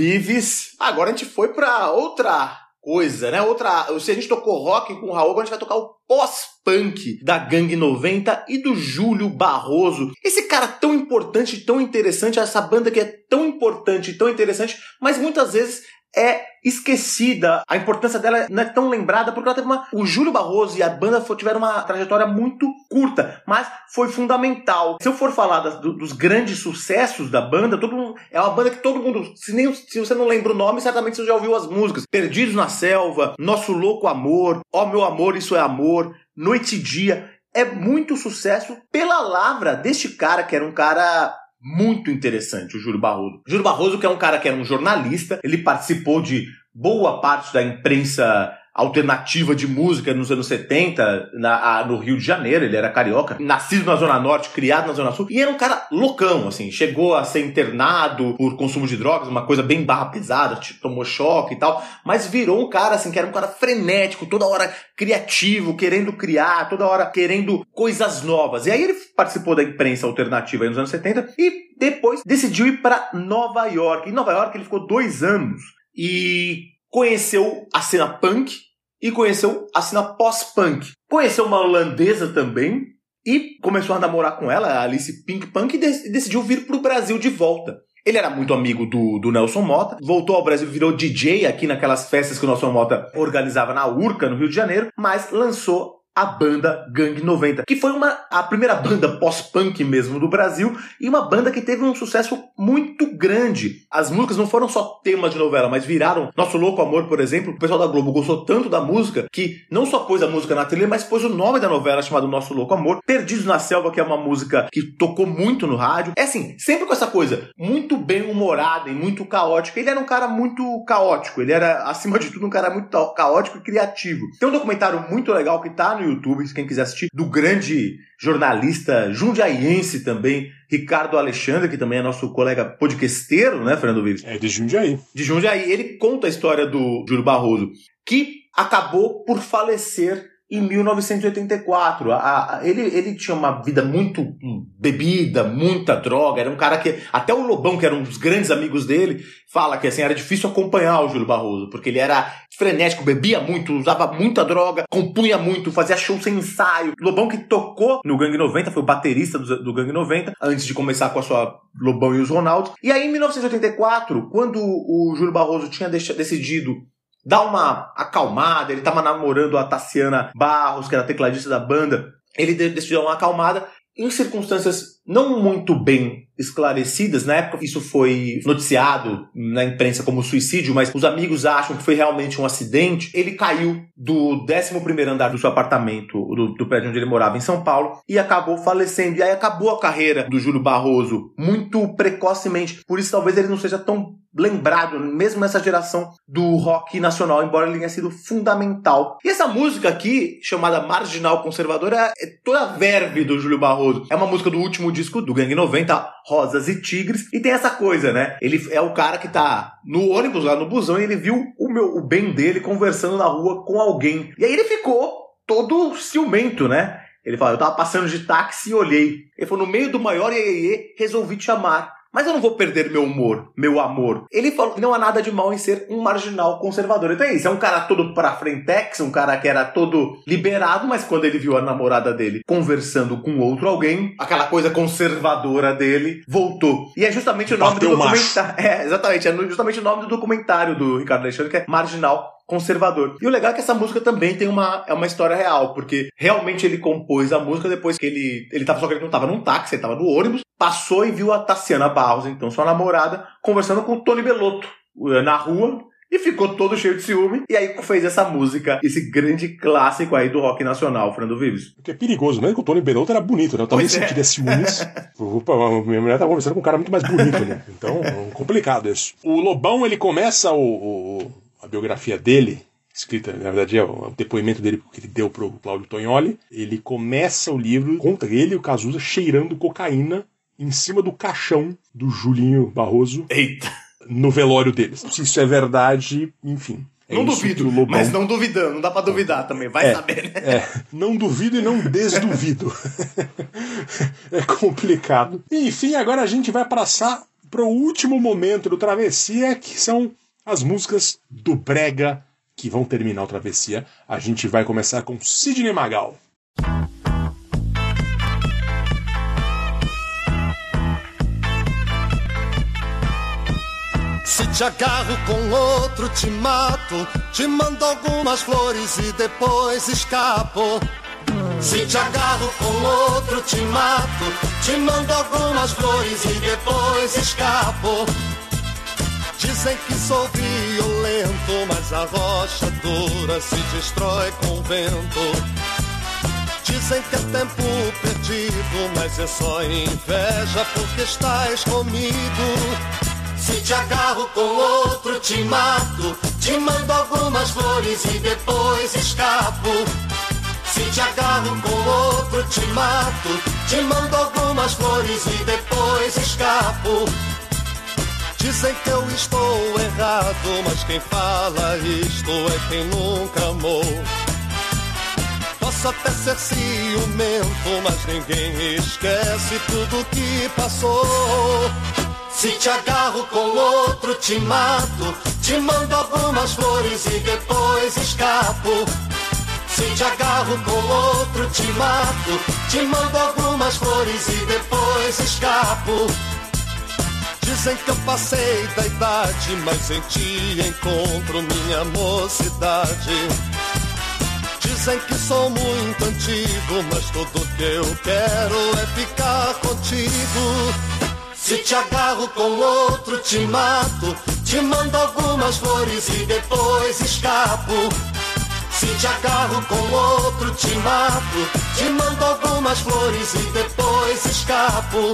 S3: Vives. Agora a gente foi pra outra coisa, né? Outra. Se a gente tocou rock com o Raul, a gente vai tocar o pós-punk da Gangue 90 e do Júlio Barroso. Esse cara tão importante, tão interessante, essa banda que é tão importante, tão interessante, mas muitas vezes é esquecida. A importância dela não é tão lembrada porque ela teve uma. O Júlio Barroso e a banda tiveram uma trajetória muito curta, mas foi fundamental. Se eu for falar das- do- dos grandes sucessos da banda, todo mundo, é uma banda que todo mundo. Se, nem, se você não lembra o nome, certamente você já ouviu as músicas. Perdidos na Selva, Nosso Louco Amor, Ó Meu Amor, Isso é Amor, Noite e Dia. É muito sucesso pela lavra deste cara, que era um cara muito interessante, o Júlio Barroso. Júlio Barroso, que é um cara que era um jornalista, ele participou de boa parte da imprensa alternativa de música nos anos 70 na- a- no Rio de Janeiro, ele era carioca, nascido na Zona Norte, criado na Zona Sul, e era um cara loucão, assim, chegou a ser internado por consumo de drogas, uma coisa bem barra pesada, tipo, tomou choque e tal, mas virou um cara, assim, que era um cara frenético, toda hora criativo, querendo criar, toda hora querendo coisas novas. E aí ele participou da imprensa alternativa nos anos 70 e depois decidiu ir para Nova York. Em Nova York ele ficou dois anos e conheceu a cena punk e conheceu a cena pós-punk. Conheceu uma holandesa também e começou a namorar com ela, a Alice Pink Punk, e de- decidiu vir para o Brasil de volta. Ele era muito amigo do, do Nelson Mota, voltou ao Brasil, virou DJ aqui naquelas festas que o Nelson Mota organizava na Urca, no Rio de Janeiro, mas lançou a banda Gang 90, que foi uma, a primeira banda pós-punk mesmo do Brasil e uma banda que teve um sucesso muito grande. As músicas não foram só temas de novela, mas viraram Nosso Louco Amor, por exemplo. O pessoal da Globo gostou tanto da música que não só pôs a música na trilha, mas pôs o nome da novela chamado Nosso Louco Amor. Perdidos na Selva, que é uma música que tocou muito no rádio. É assim, sempre com essa coisa muito bem humorada e muito caótica. Ele era um cara muito caótico, ele era, acima de tudo, um cara muito caótico e criativo. Tem um documentário muito legal que tá no YouTube, quem quiser assistir, do grande jornalista jundiaiense também, Ricardo Alexandre, que também é nosso colega podcasteiro, né, Fernando Vives?
S4: É de Jundiaí.
S3: de Jundiaí. Ele conta a história do Júlio Barroso, que acabou por falecer em 1984. A- a- ele, ele tinha uma vida muito hum, bebida, muita droga. Era um cara que. Até o Lobão, que era um dos grandes amigos dele, fala que assim, era difícil acompanhar o Júlio Barroso, porque ele era frenético, bebia muito, usava muita droga, compunha muito, fazia show sem ensaio. Lobão que tocou no Gangue 90, foi o baterista do, do Gangue 90, antes de começar com a sua Lobão e os Ronaldos. E aí, em 1984, quando o Júlio Barroso tinha decidido dar uma acalmada, ele tava namorando a Tassiana Barros, que era tecladista da banda, ele de- decidiu dar uma acalmada em circunstâncias não muito bem esclarecidas. Na época, isso foi noticiado na imprensa como suicídio, mas os amigos acham que foi realmente um acidente. Ele caiu do 11 andar do seu apartamento, do, do prédio onde ele morava em São Paulo, e acabou falecendo. E aí acabou a carreira do Júlio Barroso muito precocemente. Por isso, talvez ele não seja tão lembrado, mesmo nessa geração do rock nacional, embora ele tenha sido fundamental. E essa música aqui, chamada Marginal Conservadora, é toda a verve do Júlio Barroso. É uma música do último disco do Gangue 90, Rosas e Tigres, e tem essa coisa, né? Ele é o cara que tá no ônibus, lá no busão, e ele viu o, meu, o bem dele conversando na rua com alguém. E aí ele ficou todo ciumento, né? Ele fala, eu tava passando de táxi e olhei. Ele falou, no meio do maior iê, resolvi te amar. Mas eu não vou perder meu humor, meu amor. Ele falou que não há nada de mal em ser um marginal conservador. Então é isso, é um cara todo pra frentex, um cara que era todo liberado, mas quando ele viu a namorada dele conversando com outro alguém, aquela coisa conservadora dele voltou. E é justamente o nome
S4: Bateu
S3: do documentário. <laughs> É, exatamente, é justamente o nome do documentário do Ricardo Alexandre, que é Marginal conservador. E o legal é que essa música também tem uma, é uma história real, porque realmente ele compôs a música depois que ele, ele tava, só que ele não tava num táxi, ele tava no ônibus, passou e viu a Tassiana Barros, então sua namorada, conversando com o Tony Belotto eh, na rua, e ficou todo cheio de ciúme, e aí fez essa música, esse grande clássico aí do rock nacional, Fernando Vives.
S4: Porque é perigoso, mesmo que o Tony Belotto era bonito, né? Eu também
S3: Pois é.
S4: senti ciúmes. <laughs> Opa, minha mulher tá conversando com um cara muito mais bonito, né? Então, é complicado isso. O Lobão, ele começa o, o- a biografia dele, escrita, na verdade, é o depoimento dele que ele deu pro Cláudio Tognoli. Ele começa o livro, conta ele e o Cazuza cheirando cocaína em cima do caixão do Julinho Barroso
S3: Eita,
S4: no velório deles. Se isso é verdade, enfim. É
S3: não duvido,
S4: o
S3: mas não duvidando, não dá pra duvidar também, vai
S4: É.
S3: saber, né?
S4: é, não duvido e não desduvido. <laughs> é complicado. Enfim, agora a gente vai passar pro último momento do Travessia, que são as músicas do Brega que vão terminar o Travessia. A gente vai começar com Sidney Magal.
S12: Se te agarro com outro, te mato. Te mando algumas flores e depois escapo. Se te agarro com outro, te mato. Te mando algumas flores e depois escapo. Dizem que sou violento, mas a rocha dura se destrói com o vento. Dizem que é tempo perdido, mas é só inveja porque estás comigo. Se te agarro com outro, te mato. Te mando algumas flores e depois escapo. Se te agarro com outro, te mato. Te mando algumas flores e depois escapo. Dizem que eu estou errado, mas quem fala isto é quem nunca amou. Posso até ser ciumento, mas ninguém esquece tudo que passou. Se te agarro com outro, te mato. Te mando algumas flores e depois escapo. Se te agarro com outro, te mato. Te mando algumas flores e depois escapo. Dizem que eu passei da idade, mas em ti encontro minha mocidade. Dizem que sou muito antigo, mas tudo que eu quero é ficar contigo. Se te agarro com outro, te mato. Te mando algumas flores e depois escapo. Se te agarro com outro, te mato. Te mando algumas flores e depois escapo.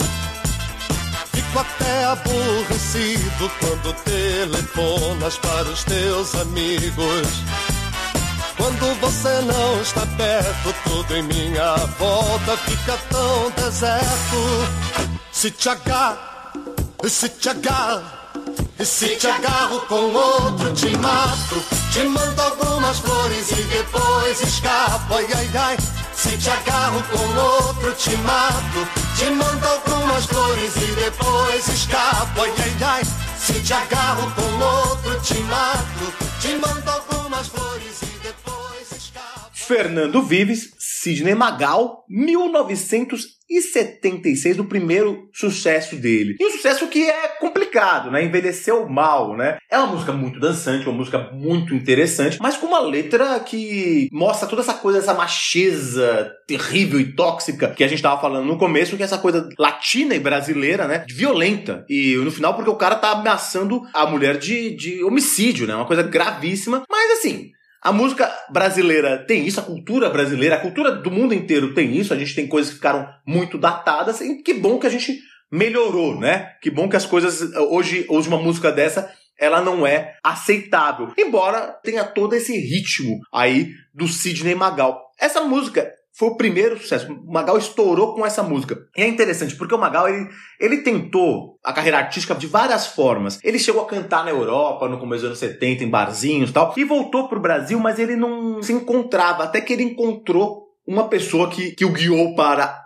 S12: Fico até aborrecido quando telefonas para os teus amigos. Quando você não está perto, tudo em minha volta fica tão deserto. Se te agarro, se te agarro, se te agarro com outro, te mato. Te mando algumas flores e depois escapo. Ai, ai, ai. Se te agarro com outro, te mato. Te mando algumas flores e depois escapo. Ai, ai, ai. Se te agarro com outro, te mato. Te mando algumas flores e depois escapo.
S3: Fernando Vives, Sidney Magal, 1976, o primeiro sucesso dele. E um sucesso que é complicado, né? Envelheceu mal, né? É uma música muito dançante, uma música muito interessante, mas com uma letra que mostra toda essa coisa, essa macheza terrível e tóxica que a gente tava falando no começo, que é essa coisa latina e brasileira, né? Violenta. E no final, porque o cara tá ameaçando a mulher de, de homicídio, né? Uma coisa gravíssima. Mas assim, a música brasileira tem isso, a cultura brasileira, a cultura do mundo inteiro tem isso, a gente tem coisas que ficaram muito datadas, e que bom que a gente melhorou, né? Que bom que as coisas, hoje, hoje uma música dessa, ela não é aceitável. Embora tenha todo esse ritmo aí do Sidney Magal. Essa música foi o primeiro sucesso. O Magal estourou com essa música. E é interessante, porque o Magal, ele, ele tentou a carreira artística de várias formas. Ele chegou a cantar na Europa, no começo dos anos 70, em barzinhos e tal, e voltou pro Brasil, mas ele não se encontrava, até que ele encontrou uma pessoa que, que o guiou para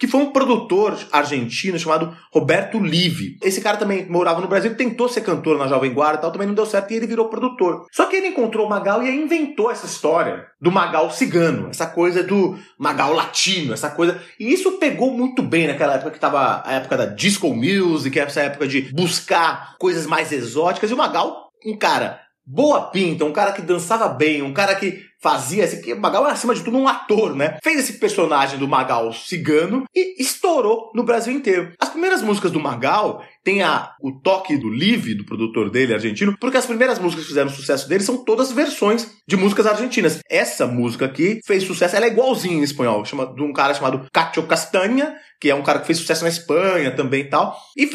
S3: que foi um produtor argentino chamado Roberto Livi. Esse cara também morava no Brasil, tentou ser cantor na Jovem Guarda e tal, também não deu certo e ele virou produtor. Só que ele encontrou o Magal e inventou essa história do Magal cigano, essa coisa do Magal latino, essa coisa. E isso pegou muito bem naquela época que tava a época da disco music, essa época de buscar coisas mais exóticas e o Magal, um cara boa pinta, um cara que dançava bem, um cara que fazia esse que Magal é acima de tudo um ator, né? Fez esse personagem do Magal cigano e estourou no Brasil inteiro. As primeiras músicas do Magal tem a, o toque do Live, do produtor dele, argentino, porque as primeiras músicas que fizeram sucesso dele são todas versões de músicas argentinas. Essa música aqui fez sucesso, ela é igualzinha em espanhol, chama, de um cara chamado Cacho Castanha, que é um cara que fez sucesso na Espanha também e tal. E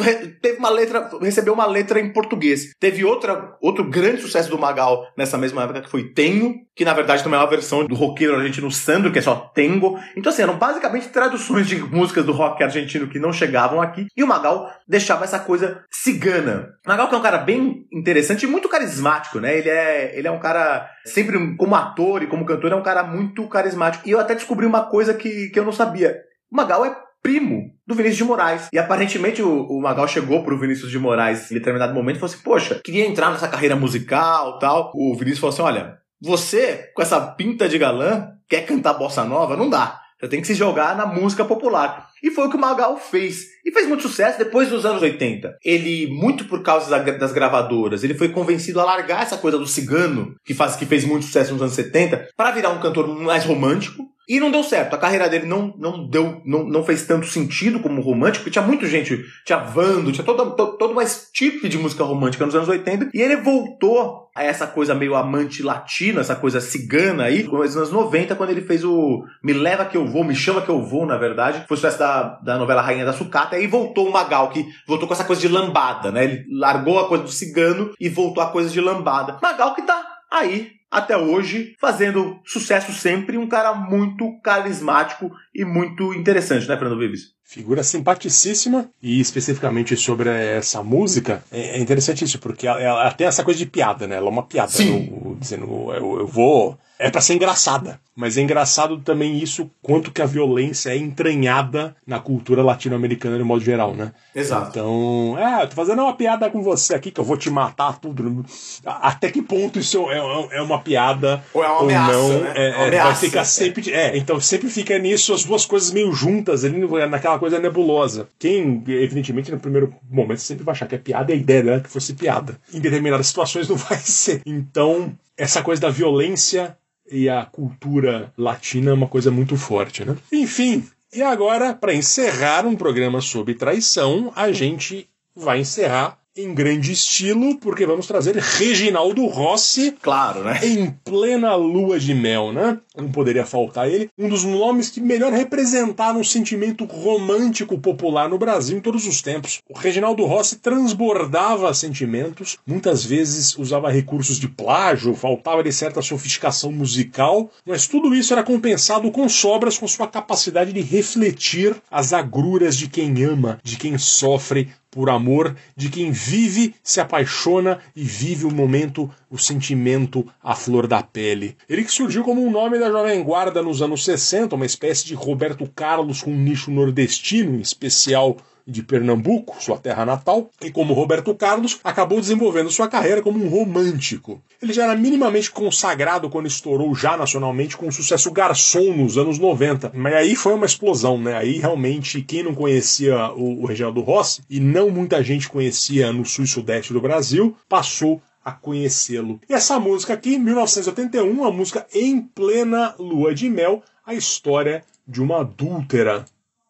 S3: teve uma letra, recebeu uma letra em português. Teve outra, outro grande sucesso do Magal nessa mesma época que foi Tenho, que na verdade também é uma versão do roqueiro argentino Sandro, que é só Tengo. Então assim, eram basicamente traduções de músicas do rock argentino que não chegavam aqui. E o Magal deixava essa coisa cigana. O Magal que é um cara bem interessante e muito carismático, né? Ele é, ele é um cara, sempre como ator e como cantor, é um cara muito carismático. E eu até descobri uma coisa que, que eu não sabia. O Magal é primo do Vinícius de Moraes. E aparentemente o, o Magal chegou pro Vinícius de Moraes em determinado momento e falou assim: Poxa, queria entrar nessa carreira musical tal. O Vinícius falou assim: Olha, você, com essa pinta de galã, quer cantar bossa nova? Não dá. Você tem que se jogar na música popular. E foi o que o Magal fez. E fez muito sucesso depois dos anos 80. Ele, muito por causa da- das gravadoras, ele foi convencido a largar essa coisa do cigano, que, faz, que fez muito sucesso nos anos 70, para virar um cantor mais romântico. E não deu certo. A carreira dele não, não deu, não, não fez tanto sentido como romântico, porque tinha muita gente, tinha Vando, tinha todo, todo, mais tipo de música romântica nos anos 80. E ele voltou a essa coisa meio amante latino, essa coisa cigana aí, nos anos 90, quando ele fez o Me Leva Que Eu Vou, Me Chama Que Eu Vou, na verdade. Foi sucesso da, da novela Rainha da Sucata. E aí voltou o Magal, que voltou com essa coisa de lambada, né? Ele largou a coisa do cigano e voltou a coisa de lambada. Magal que tá aí até hoje, fazendo sucesso sempre, um cara muito carismático e muito interessante, né, Fernando Vives?
S4: Figura simpaticíssima, e especificamente sobre essa música, é é interessante isso, porque ela, ela tem essa coisa de piada, né? Ela é uma piada,
S3: Sim.
S4: no- dizendo eu, eu vou. É pra ser engraçada, mas é engraçado também isso, quanto que a violência é entranhada na cultura latino-americana de modo geral, né?
S3: Exato.
S4: Então, é, eu tô fazendo uma piada com você aqui que eu vou te matar tudo. Até que ponto isso é, é- é uma piada
S3: Ou é uma
S4: ou
S3: ameaça,
S4: não?
S3: né?
S4: É,
S3: É uma
S4: é, vai
S3: ameaça.
S4: ficar sempre. É, então sempre fica nisso as duas coisas meio juntas ali naquela coisa nebulosa. Quem, evidentemente, no primeiro momento sempre vai achar que é piada e a ideia dela é que fosse piada. Em determinadas situações não <laughs> vai ser. Então, essa coisa da violência e a cultura latina é uma coisa muito forte, né? Enfim, e agora, para encerrar um programa sobre traição, a gente vai encerrar em grande estilo, porque vamos trazer Reginaldo Rossi
S3: Claro, né?
S4: em plena lua de mel, né? Não poderia faltar ele. Um dos nomes que melhor representaram o sentimento romântico popular no Brasil em todos os tempos. O Reginaldo Rossi transbordava sentimentos, muitas vezes usava recursos de plágio, faltava-lhe certa sofisticação musical, mas tudo isso era compensado com sobras com sua capacidade de refletir as agruras de quem ama, de quem sofre, por amor de quem vive, se apaixona e vive o momento, o sentimento à flor da pele. Ele que surgiu como um nome da Jovem Guarda nos anos 60, uma espécie de Roberto Carlos com um nicho nordestino, em especial de Pernambuco, sua terra natal, e como Roberto Carlos, acabou desenvolvendo sua carreira como um romântico. Ele já era minimamente consagrado quando estourou já nacionalmente com o sucesso Garçom nos anos 90, mas aí foi uma explosão, né? Aí realmente quem não conhecia o, o Reginaldo Rossi, e não muita gente conhecia no sul e sudeste do Brasil, passou a conhecê-lo. E essa música aqui, em 1981, uma música em plena lua de mel, a história de uma adúltera.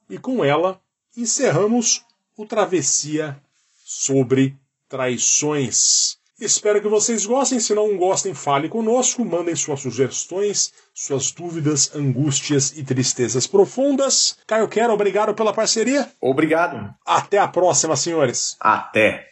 S4: E com ela encerramos o Travessia sobre traições. Espero que vocês gostem. Se não gostem, fale conosco, mandem suas sugestões, suas dúvidas, angústias e tristezas profundas. Caio Quero, obrigado pela parceria.
S3: Obrigado.
S4: Até a próxima, senhores.
S3: Até.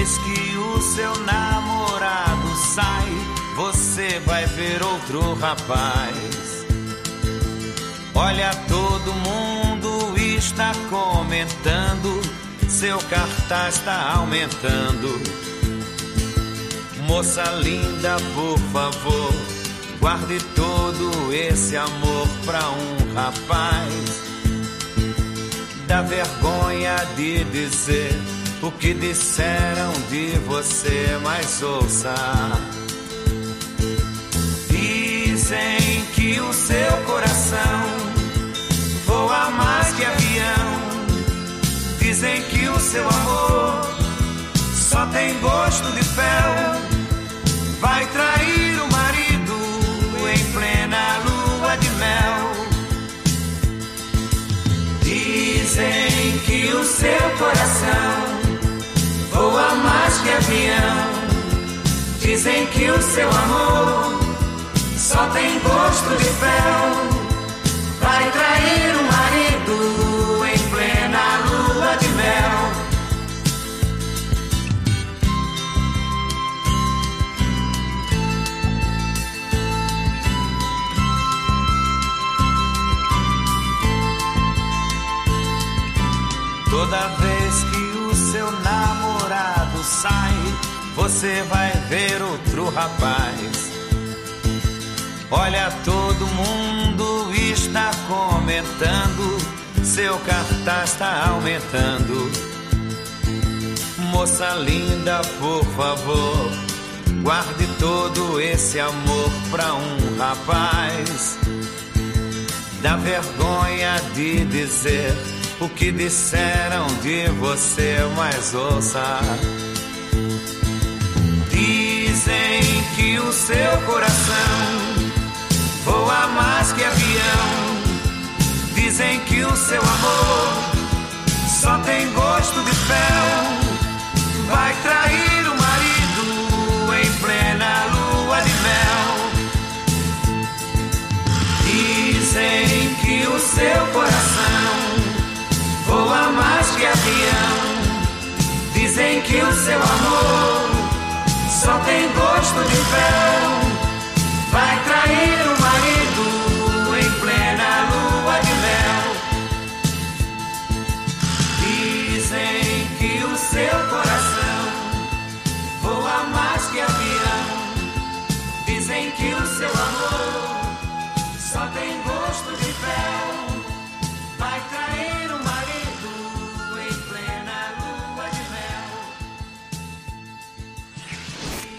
S13: Vez que o seu namorado sai, você vai ver outro rapaz. Olha, todo mundo está comentando, seu cartaz está aumentando. Moça linda, por favor, guarde todo esse amor pra um rapaz. Dá vergonha de dizer o que disseram de você, mas ouça. Dizem que o seu coração voa mais que avião. Dizem que o seu amor só tem gosto de fel. Vai trair o marido em plena lua de mel. Dizem que o seu coração voa mais que avião. Dizem que o seu amor só tem gosto de fel. Vai trair o marido em plena lua de mel. Toda vez você vai ver outro rapaz. Olha, todo mundo está comentando, seu cartaz está aumentando. Moça linda, por favor, guarde todo esse amor pra um rapaz. Dá vergonha de dizer o que disseram de você, mas ouça. Que o seu coração voa mais que avião. Dizem que o seu amor só tem gosto de fel. Vai trair o marido em plena lua de mel. Dizem que o seu coração voa mais que avião. Dizem que o seu amor só tem gosto de fel. Vai trair o marido